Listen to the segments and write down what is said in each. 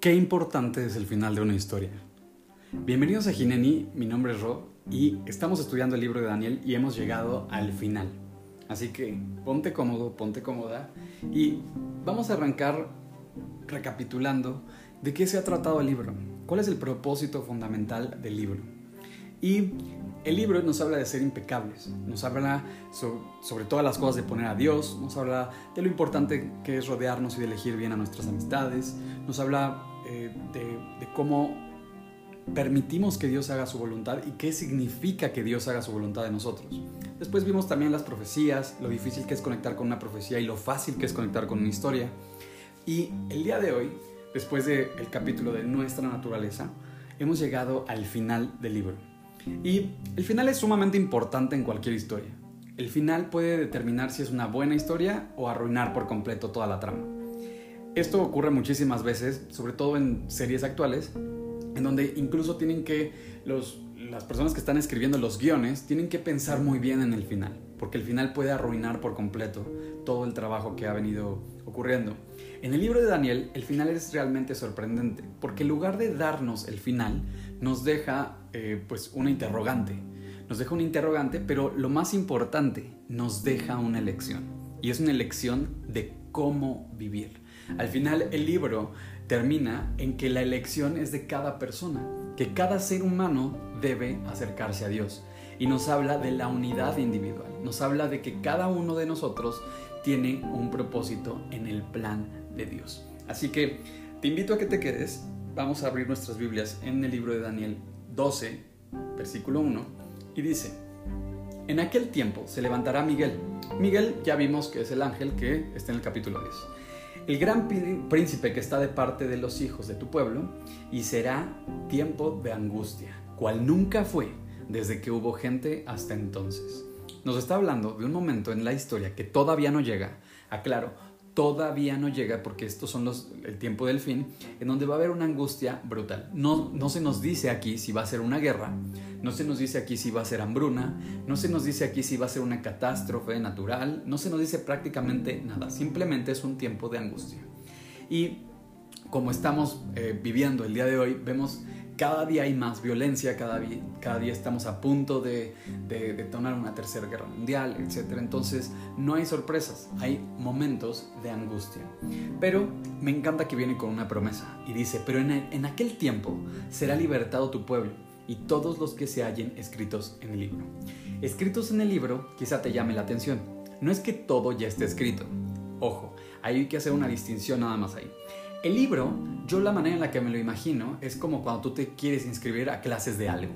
Qué importante es el final de una historia. Bienvenidos a Gineni, mi nombre es Ro y estamos estudiando el libro de Daniel y hemos llegado al final. Así que ponte cómodo, ponte cómoda y vamos a arrancar recapitulando de qué se ha tratado el libro, cuál es el propósito fundamental del libro. Y el libro nos habla de ser impecables, nos habla sobre, todas las cosas de poner a Dios, nos habla de lo importante que es rodearnos y de elegir bien a nuestras amistades, nos habla eh, de, cómo permitimos que Dios haga su voluntad y qué significa que Dios haga su voluntad de nosotros. Después vimos también las profecías, lo difícil que es conectar con una profecía y lo fácil que es conectar con una historia. Y el día de hoy, después del capítulo de nuestra naturaleza, hemos llegado al final del libro. Y el final es sumamente importante en cualquier historia. El final puede determinar si es una buena historia o arruinar por completo toda la trama. Esto ocurre muchísimas veces, sobre todo en series actuales, en donde incluso tienen que las personas que están escribiendo los guiones tienen que pensar muy bien en el final, porque el final puede arruinar por completo todo el trabajo que ha venido ocurriendo. En el libro de Daniel, el final es realmente sorprendente, porque en lugar de darnos el final, nos deja eh, pues una interrogante. Nos deja una interrogante, pero lo más importante, nos deja una elección. Y es una elección de cómo vivir. Al final, el libro termina en que la elección es de cada persona, que cada ser humano debe acercarse a Dios. Y nos habla de la unidad individual, nos habla de que cada uno de nosotros tiene un propósito en el plan de Dios. Así que te invito a que te quedes. Vamos a abrir nuestras Biblias en el libro de Daniel 12, versículo 1, y dice, en aquel tiempo se levantará Miguel. Miguel ya vimos que es el ángel que está en el capítulo 10. El gran príncipe que está de parte de los hijos de tu pueblo, y será tiempo de angustia, cual nunca fue desde que hubo gente hasta entonces. Nos está hablando de un momento en la historia que todavía no llega, aclaro, todavía no llega porque estos son los, el tiempo del fin, en donde va a haber una angustia brutal. No, no se nos dice aquí si va a ser una guerra, no se nos dice aquí si va a ser hambruna, no se nos dice aquí si va a ser una catástrofe natural, no se nos dice prácticamente nada, simplemente es un tiempo de angustia. Y como estamos eh, viviendo el día de hoy, vemos cada día hay más violencia, cada, cada día estamos a punto de, de, detonar una tercera guerra mundial, etc. Entonces no hay sorpresas, hay momentos de angustia. Pero me encanta que viene con una promesa y dice, pero en, en aquel tiempo será libertado tu pueblo y todos los que se hallen escritos en el libro. Escritos en el libro quizá te llame la atención. No es que todo ya esté escrito. Ojo, hay que hacer una distinción nada más ahí. El libro, yo la manera en la que me lo imagino es como cuando tú te quieres inscribir a clases de algo.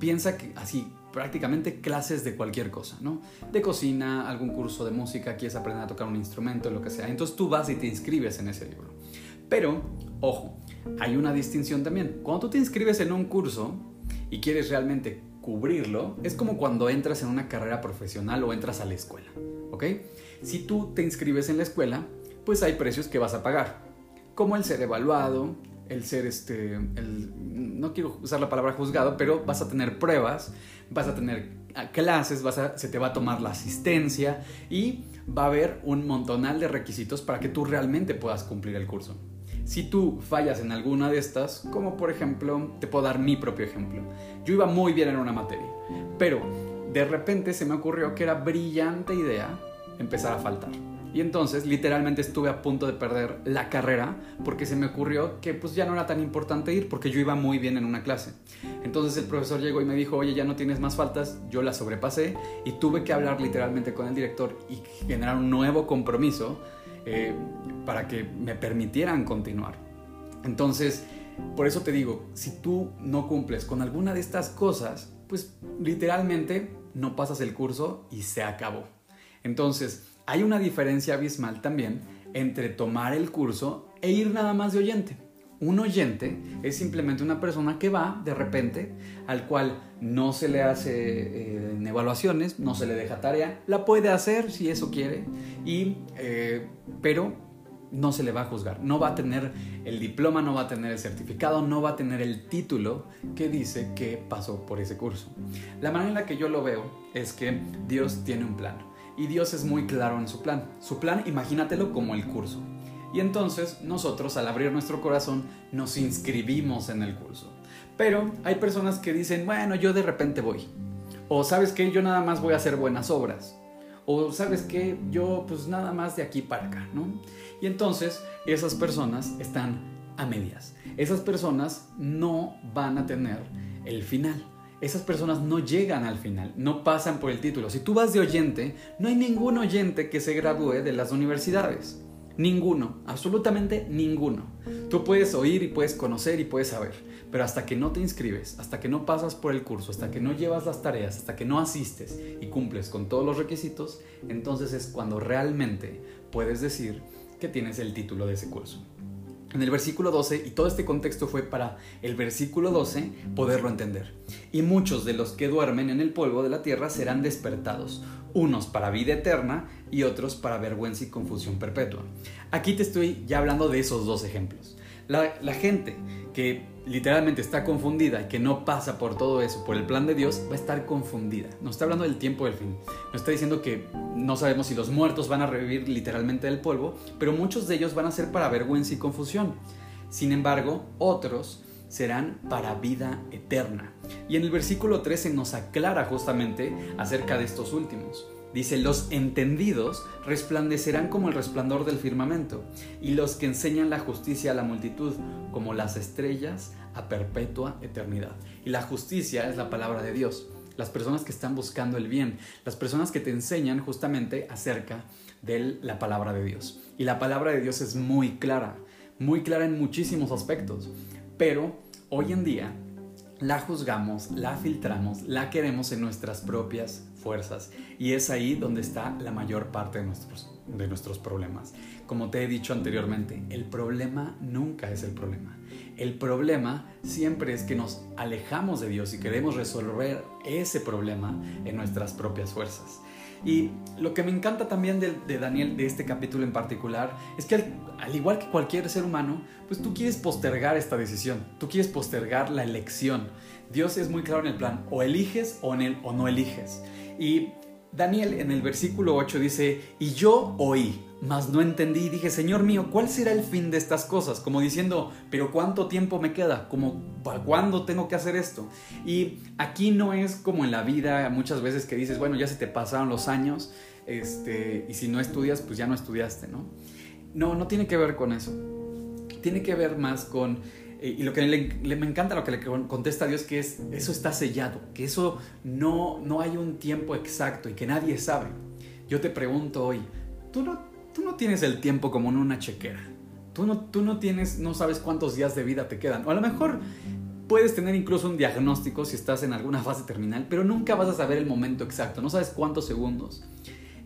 Piensa que así, prácticamente clases de cualquier cosa, ¿no? De cocina, algún curso de música, quieres aprender a tocar un instrumento, lo que sea. Entonces tú vas y te inscribes en ese libro. Pero, ojo, hay una distinción también. Cuando tú te inscribes en un curso y quieres realmente cubrirlo, es como cuando entras en una carrera profesional o entras a la escuela, ¿ok? Si tú te inscribes en la escuela, pues hay precios que vas a pagar como el ser evaluado, el ser este, no quiero usar la palabra juzgado, pero vas a tener pruebas, vas a tener ah, clases, vas a, se te va a tomar la asistencia y va a haber un montonal de requisitos para que tú realmente puedas cumplir el curso. Si tú fallas en alguna de estas, como por ejemplo, te puedo dar mi propio ejemplo. Yo iba muy bien en una materia, pero de repente se me ocurrió que era brillante idea empezar a faltar. Y entonces literalmente estuve a punto de perder la carrera porque se me ocurrió que pues ya no era tan importante ir porque yo iba muy bien en una clase. Entonces el profesor llegó y me dijo, oye, ya no tienes más faltas, yo la sobrepasé y tuve que hablar literalmente con el director y generar un nuevo compromiso eh, para que me permitieran continuar. Entonces, por eso te digo, si tú no cumples con alguna de estas cosas, pues literalmente no pasas el curso y se acabó. Entonces, hay una diferencia abismal también entre tomar el curso e ir nada más de oyente. Un oyente es simplemente una persona que va de repente, al cual no se le hace eh, evaluaciones, no se le deja tarea, la puede hacer si eso quiere, y, eh, pero no se le va a juzgar, no va a tener el diploma, no va a tener el certificado, no va a tener el título que dice que pasó por ese curso. La manera en la que yo lo veo es que Dios tiene un plan y Dios es muy claro en su plan. Su plan, imagínatelo como el curso. Y entonces nosotros al abrir nuestro corazón nos inscribimos en el curso. Pero hay personas que dicen, bueno, yo de repente voy. O sabes que yo nada más voy a hacer buenas obras. O sabes que yo pues nada más de aquí para acá, ¿no? Y entonces esas personas están a medias. Esas personas no van a tener el final. Esas personas no llegan al final, no pasan por el título. Si tú vas de oyente, no hay ningún oyente que se gradúe de las universidades. Ninguno, absolutamente ninguno. Tú puedes oír y puedes conocer y puedes saber, pero hasta que no te inscribes, hasta que no pasas por el curso, hasta que no llevas las tareas, hasta que no asistes y cumples con todos los requisitos, entonces es cuando realmente puedes decir que tienes el título de ese curso en el versículo 12, y todo este contexto fue para el versículo 12 poderlo entender. Y muchos de los que duermen en el polvo de la tierra serán despertados, unos para vida eterna y otros para vergüenza y confusión perpetua. Aquí te estoy ya hablando de esos dos ejemplos. La, la gente que literalmente está confundida y que no pasa por todo eso, por el plan de Dios, va a estar confundida. No está hablando del tiempo del fin. No está diciendo que no sabemos si los muertos van a revivir literalmente del polvo, pero muchos de ellos van a ser para vergüenza y confusión. Sin embargo, otros serán para vida eterna. Y en el versículo 13 nos aclara justamente acerca de estos últimos. Dice, los entendidos resplandecerán como el resplandor del firmamento, y los que enseñan la justicia a la multitud, como las estrellas a perpetua eternidad. Y la justicia es la palabra de Dios, las personas que están buscando el bien, las personas que te enseñan justamente acerca de la palabra de Dios. Y la palabra de Dios es muy clara, muy clara en muchísimos aspectos, pero hoy en día la juzgamos, la filtramos, la queremos en nuestras propias fuerzas. Y es ahí donde está la mayor parte de nuestros, de nuestros problemas. Como te he dicho anteriormente, el problema nunca es el problema. El problema siempre es que nos alejamos de Dios y queremos resolver ese problema en nuestras propias fuerzas. Y lo que me encanta también de, Daniel, de este capítulo en particular, es que al, igual que cualquier ser humano, pues tú quieres postergar esta decisión, tú quieres postergar la elección. Dios es muy claro en el plan, o eliges o, en o no eliges. Y Daniel en el versículo 8 dice, y yo oí, mas no entendí y dije, Señor mío, ¿cuál será el fin de estas cosas? Como diciendo, pero ¿cuánto tiempo me queda? Como, ¿para cuándo tengo que hacer esto? Y aquí no es como en la vida muchas veces que dices, bueno, ya se te pasaron los años, este, y si no estudias, pues ya no estudiaste, ¿no? No, no tiene que ver con eso. Tiene que ver más con, eh, y lo que le, me encanta lo que le contesta a Dios, que es, eso está sellado, que eso no, no hay un tiempo exacto y que nadie sabe. Yo te pregunto hoy, ¿tú no tú no tienes el tiempo como en una chequera. Tú no, tú no tienes, no sabes cuántos días de vida te quedan. O a lo mejor puedes tener incluso un diagnóstico si estás en alguna fase terminal, pero nunca vas a saber el momento exacto, no sabes cuántos segundos.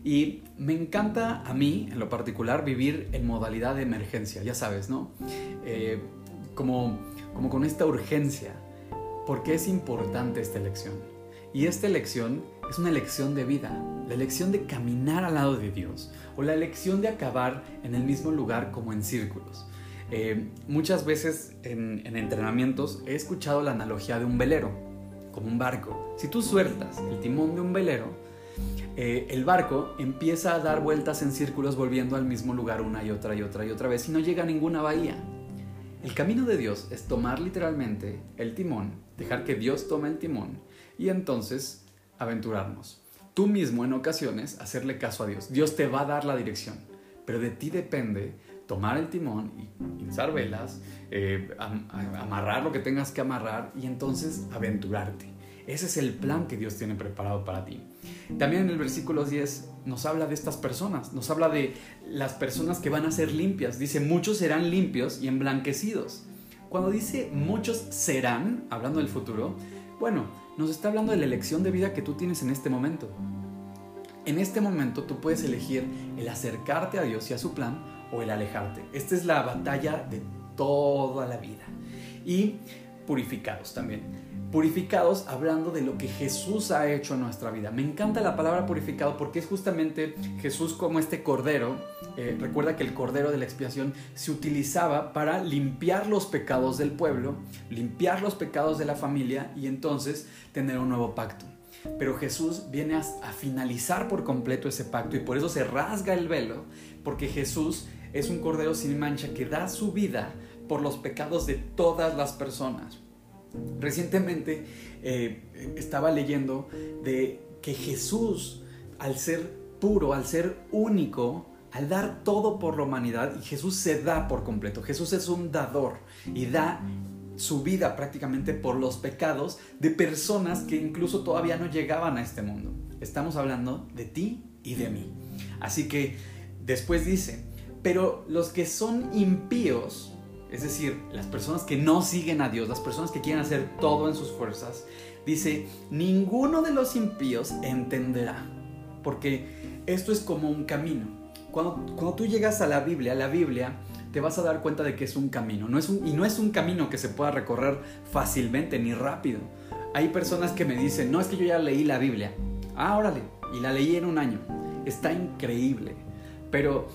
Y me encanta a mí, en lo particular, vivir en modalidad de emergencia, ya sabes, ¿no? Eh, como, como con esta urgencia, porque es importante esta elección. Y esta elección es una elección de vida, la elección de caminar al lado de Dios o la elección de acabar en el mismo lugar como en círculos. Eh, muchas veces en, entrenamientos he escuchado la analogía de un velero, como un barco. Si tú sueltas el timón de un velero, eh, el barco empieza a dar vueltas en círculos volviendo al mismo lugar una y otra y otra y otra vez y no llega a ninguna bahía. El camino de Dios es tomar literalmente el timón, dejar que Dios tome el timón y entonces aventurarnos. Tú mismo en ocasiones hacerle caso a Dios. Dios te va a dar la dirección, pero de ti depende tomar el timón y izar velas, eh, amarrar lo que tengas que amarrar y entonces aventurarte. Ese es el plan que Dios tiene preparado para ti. También en el versículo 10 nos habla de estas personas, nos habla de las personas que van a ser limpias. Dice, muchos serán limpios y emblanquecidos. Cuando dice muchos serán, hablando del futuro, bueno, nos está hablando de la elección de vida que tú tienes en este momento. En este momento tú puedes elegir el acercarte a Dios y a su plan o el alejarte. Esta es la batalla de toda la vida. Y purificados también purificados hablando de lo que Jesús ha hecho en nuestra vida. Me encanta la palabra purificado porque es justamente Jesús como este cordero. Eh, recuerda que el cordero de la expiación se utilizaba para limpiar los pecados del pueblo, limpiar los pecados de la familia y entonces tener un nuevo pacto. Pero Jesús viene a, a finalizar por completo ese pacto y por eso se rasga el velo, porque Jesús es un cordero sin mancha que da su vida por los pecados de todas las personas. Recientemente eh, estaba leyendo de que Jesús, al ser puro, al ser único, al dar todo por la humanidad, y Jesús se da por completo. Jesús es un dador y da su vida prácticamente por los pecados de personas que incluso todavía no llegaban a este mundo. Estamos hablando de ti y de mí. Así que después dice, pero los que son impíos, es decir, las personas que no siguen a Dios, las personas que quieren hacer todo en sus fuerzas, dice, ninguno de los impíos entenderá, porque esto es como un camino. Cuando, cuando tú llegas a la Biblia, la Biblia te vas a dar cuenta de que es un camino, no es un, y no es un camino que se pueda recorrer fácilmente ni rápido. Hay personas que me dicen, no es que yo ya leí la Biblia. Ah, órale, y la leí en un año. Está increíble, pero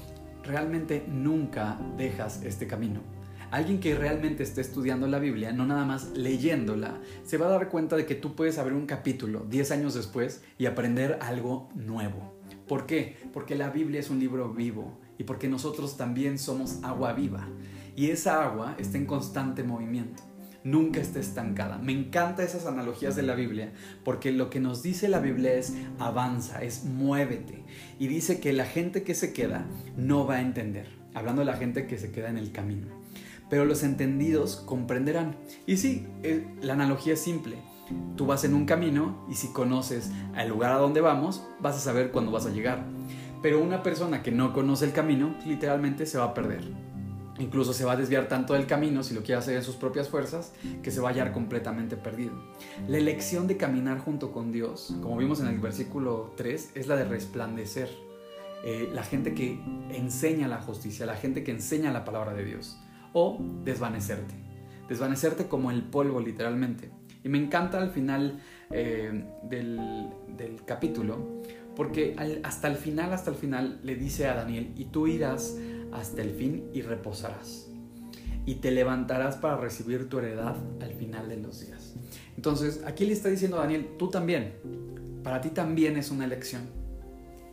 realmente nunca dejas este camino. Alguien que realmente esté estudiando la Biblia, no nada más leyéndola, se va a dar cuenta de que tú puedes abrir un capítulo 10 años después y aprender algo nuevo. ¿Por qué? Porque la Biblia es un libro vivo y porque nosotros también somos agua viva. Y esa agua está en constante movimiento nunca está estancada. Me encantan esas analogías de la Biblia porque lo que nos dice la Biblia es avanza, es muévete. Y dice que la gente que se queda no va a entender, hablando de la gente que se queda en el camino. Pero los entendidos comprenderán. Y sí, eh, la analogía es simple. Tú vas en un camino y si conoces el lugar a donde vamos, vas a saber cuándo vas a llegar. Pero una persona que no conoce el camino, literalmente se va a perder. Incluso se va a desviar tanto del camino, si lo quiere hacer en sus propias fuerzas, que se va a hallar completamente perdido. La elección de caminar junto con Dios, como vimos en el versículo 3, es la de resplandecer. Eh, la gente que enseña la justicia, la gente que enseña la palabra de Dios. O desvanecerte. Desvanecerte como el polvo literalmente. Y me encanta al final eh, del, del, capítulo, porque hasta el final, hasta el final le dice a Daniel, y tú irás hasta el fin y reposarás. Y te levantarás para recibir tu heredad al final de los días. Entonces, aquí le está diciendo a Daniel, tú también, para ti también es una elección.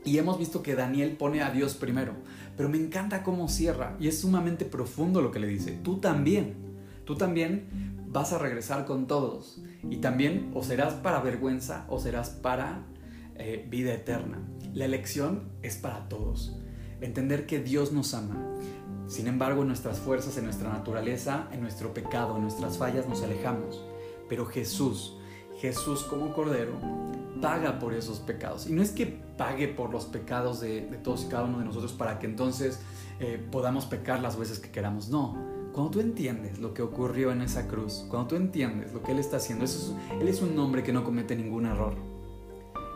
Y hemos visto que Daniel pone a Dios primero, pero me encanta cómo cierra y es sumamente profundo lo que le dice, tú también, tú también vas a regresar con todos y también o serás para vergüenza o serás para eh, vida eterna. La elección es para todos entender que Dios nos ama. Sin embargo, en nuestras fuerzas, en nuestra naturaleza, en nuestro pecado, en nuestras fallas nos alejamos. Pero Jesús, Jesús como Cordero, paga por esos pecados. Y no es que pague por los pecados de, todos y cada uno de nosotros para que entonces eh, podamos pecar las veces que queramos. No. Cuando tú entiendes lo que ocurrió en esa cruz, cuando tú entiendes lo que Él está haciendo, Él es un hombre que no comete ningún error.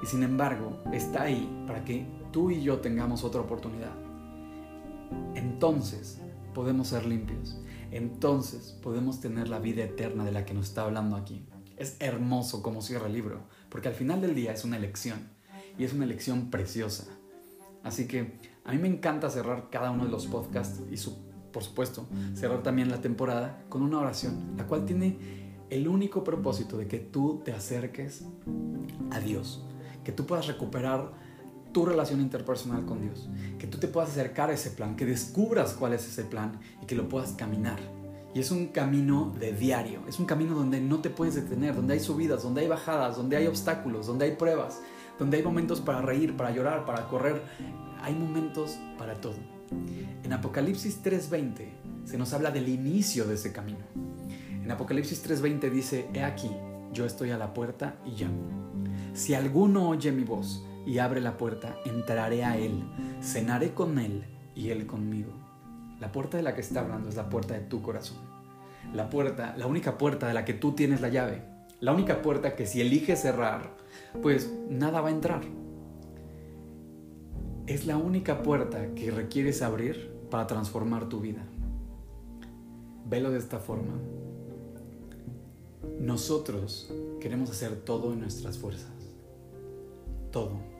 Y sin embargo, está ahí para que tú y yo tengamos otra oportunidad. Entonces podemos ser limpios. Entonces podemos tener la vida eterna de la que nos está hablando aquí. Es hermoso como cierra el libro, porque al final del día es una elección y es una elección preciosa. Así que a mí me encanta cerrar cada uno de los podcasts y su, por supuesto cerrar también la temporada con una oración, la cual tiene el único propósito de que tú te acerques a Dios, que tú puedas recuperar tu relación interpersonal con Dios, que tú te puedas acercar a ese plan, que descubras cuál es ese plan y que lo puedas caminar. Y es un camino de diario, es un camino donde no te puedes detener, donde hay subidas, donde hay bajadas, donde hay obstáculos, donde hay pruebas, donde hay momentos para reír, para llorar, para correr. Hay momentos para todo. En Apocalipsis 3:20 se nos habla del inicio de ese camino. En Apocalipsis 3:20 dice, he aquí, yo estoy a la puerta y llamo. Si alguno oye mi voz y abre la puerta, entraré a Él, cenaré con Él y Él conmigo. La puerta de la que está hablando es la puerta de tu corazón. La puerta, la única puerta de la que tú tienes la llave. La única puerta que si eliges cerrar, pues nada va a entrar. Es la única puerta que requieres abrir para transformar tu vida. Velo de esta forma. Nosotros queremos hacer todo en nuestras fuerzas. Todo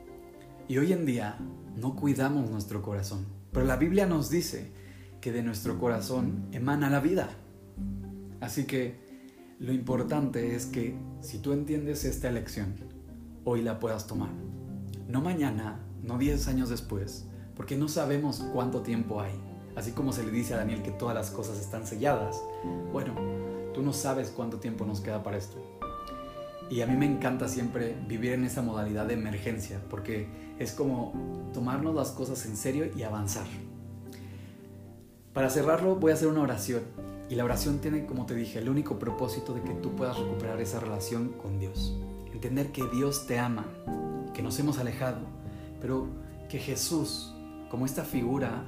y hoy en día no cuidamos nuestro corazón. Pero la Biblia nos dice que de nuestro corazón emana la vida. Así que lo importante es que si tú entiendes esta elección, hoy la puedas tomar. No mañana, no 10 años después, porque no sabemos cuánto tiempo hay. Así como se le dice a Daniel que todas las cosas están selladas. Bueno, tú no sabes cuánto tiempo nos queda para esto. Y a mí me encanta siempre vivir en esa modalidad de emergencia, porque es como tomarnos las cosas en serio y avanzar. Para cerrarlo voy a hacer una oración. Y la oración tiene, como te dije, el único propósito de que tú puedas recuperar esa relación con Dios. Entender que Dios te ama, que nos hemos alejado, pero que Jesús, como esta figura,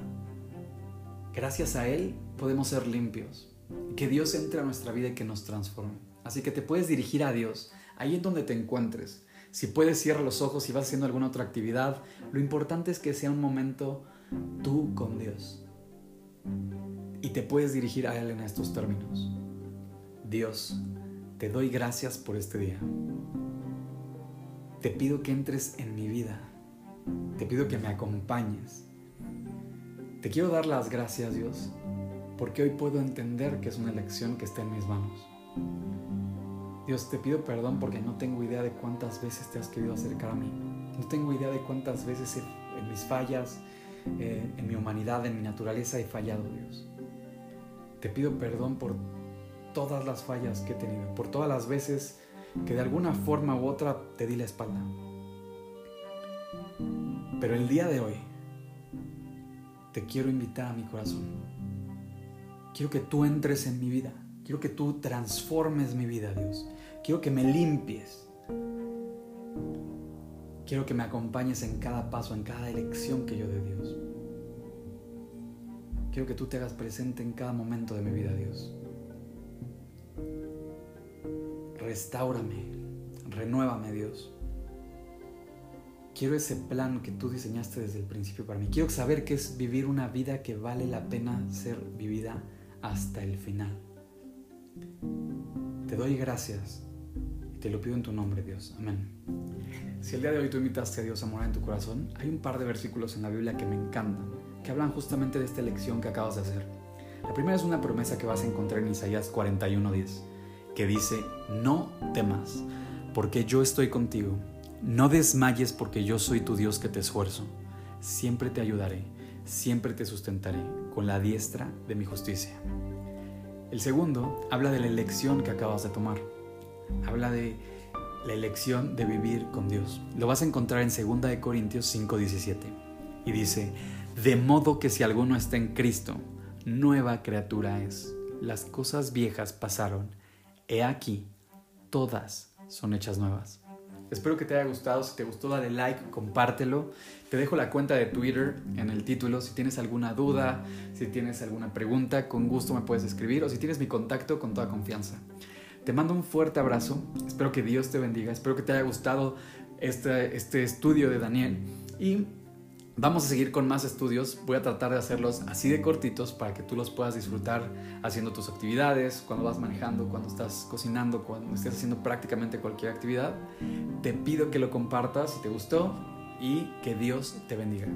gracias a Él podemos ser limpios. Que Dios entre a nuestra vida y que nos transforme. Así que te puedes dirigir a Dios ahí en donde te encuentres. Si puedes, cierra los ojos y vas haciendo alguna otra actividad. Lo importante es que sea un momento tú con Dios. Y te puedes dirigir a Él en estos términos. Dios, te doy gracias por este día. Te pido que entres en mi vida. Te pido que me acompañes. Te quiero dar las gracias, Dios, porque hoy puedo entender que es una elección que está en mis manos. Dios, te pido perdón porque no tengo idea de cuántas veces te has querido acercar a mí. No tengo idea de cuántas veces en mis fallas, eh, en mi humanidad, en mi naturaleza he fallado, Dios. Te pido perdón por todas las fallas que he tenido, por todas las veces que de alguna forma u otra te di la espalda. Pero el día de hoy te quiero invitar a mi corazón. Quiero que tú entres en mi vida. Quiero que tú transformes mi vida, Dios. Quiero que me limpies. Quiero que me acompañes en cada paso, en cada elección que yo dé, Dios. Quiero que tú te hagas presente en cada momento de mi vida, Dios. Restáurame, renuévame, Dios. Quiero ese plan que tú diseñaste desde el principio para mí. Quiero saber que es vivir una vida que vale la pena ser vivida hasta el final. Te doy gracias te lo pido en tu nombre, Dios. Amén. Si el día de hoy tú invitaste a Dios a morar en tu corazón, hay un par de versículos en la Biblia que me encantan, que hablan justamente de esta elección que acabas de hacer. La primera es una promesa que vas a encontrar en Isaías 41:10, que dice, no temas, porque yo estoy contigo. No desmayes porque yo soy tu Dios que te esfuerzo. Siempre te ayudaré, siempre te sustentaré con la diestra de mi justicia. El segundo habla de la elección que acabas de tomar. Habla de la elección de vivir con Dios. Lo vas a encontrar en 2 de Corintios 5:17 y dice, "De modo que si alguno está en Cristo, nueva criatura es. Las cosas viejas pasaron, he aquí, todas son hechas nuevas." Espero que te haya gustado. Si te gustó, dale like, compártelo. Te dejo la cuenta de Twitter en el título. Si tienes alguna duda, si tienes alguna pregunta, con gusto me puedes escribir o si tienes mi contacto, con toda confianza. Te mando un fuerte abrazo. Espero que Dios te bendiga. Espero que te haya gustado este, este estudio de Daniel. Y Vamos a seguir con más estudios, voy a tratar de hacerlos así de cortitos para que tú los puedas disfrutar haciendo tus actividades, cuando vas manejando, cuando estás cocinando, cuando estés haciendo prácticamente cualquier actividad. Te pido que lo compartas si te gustó y que Dios te bendiga.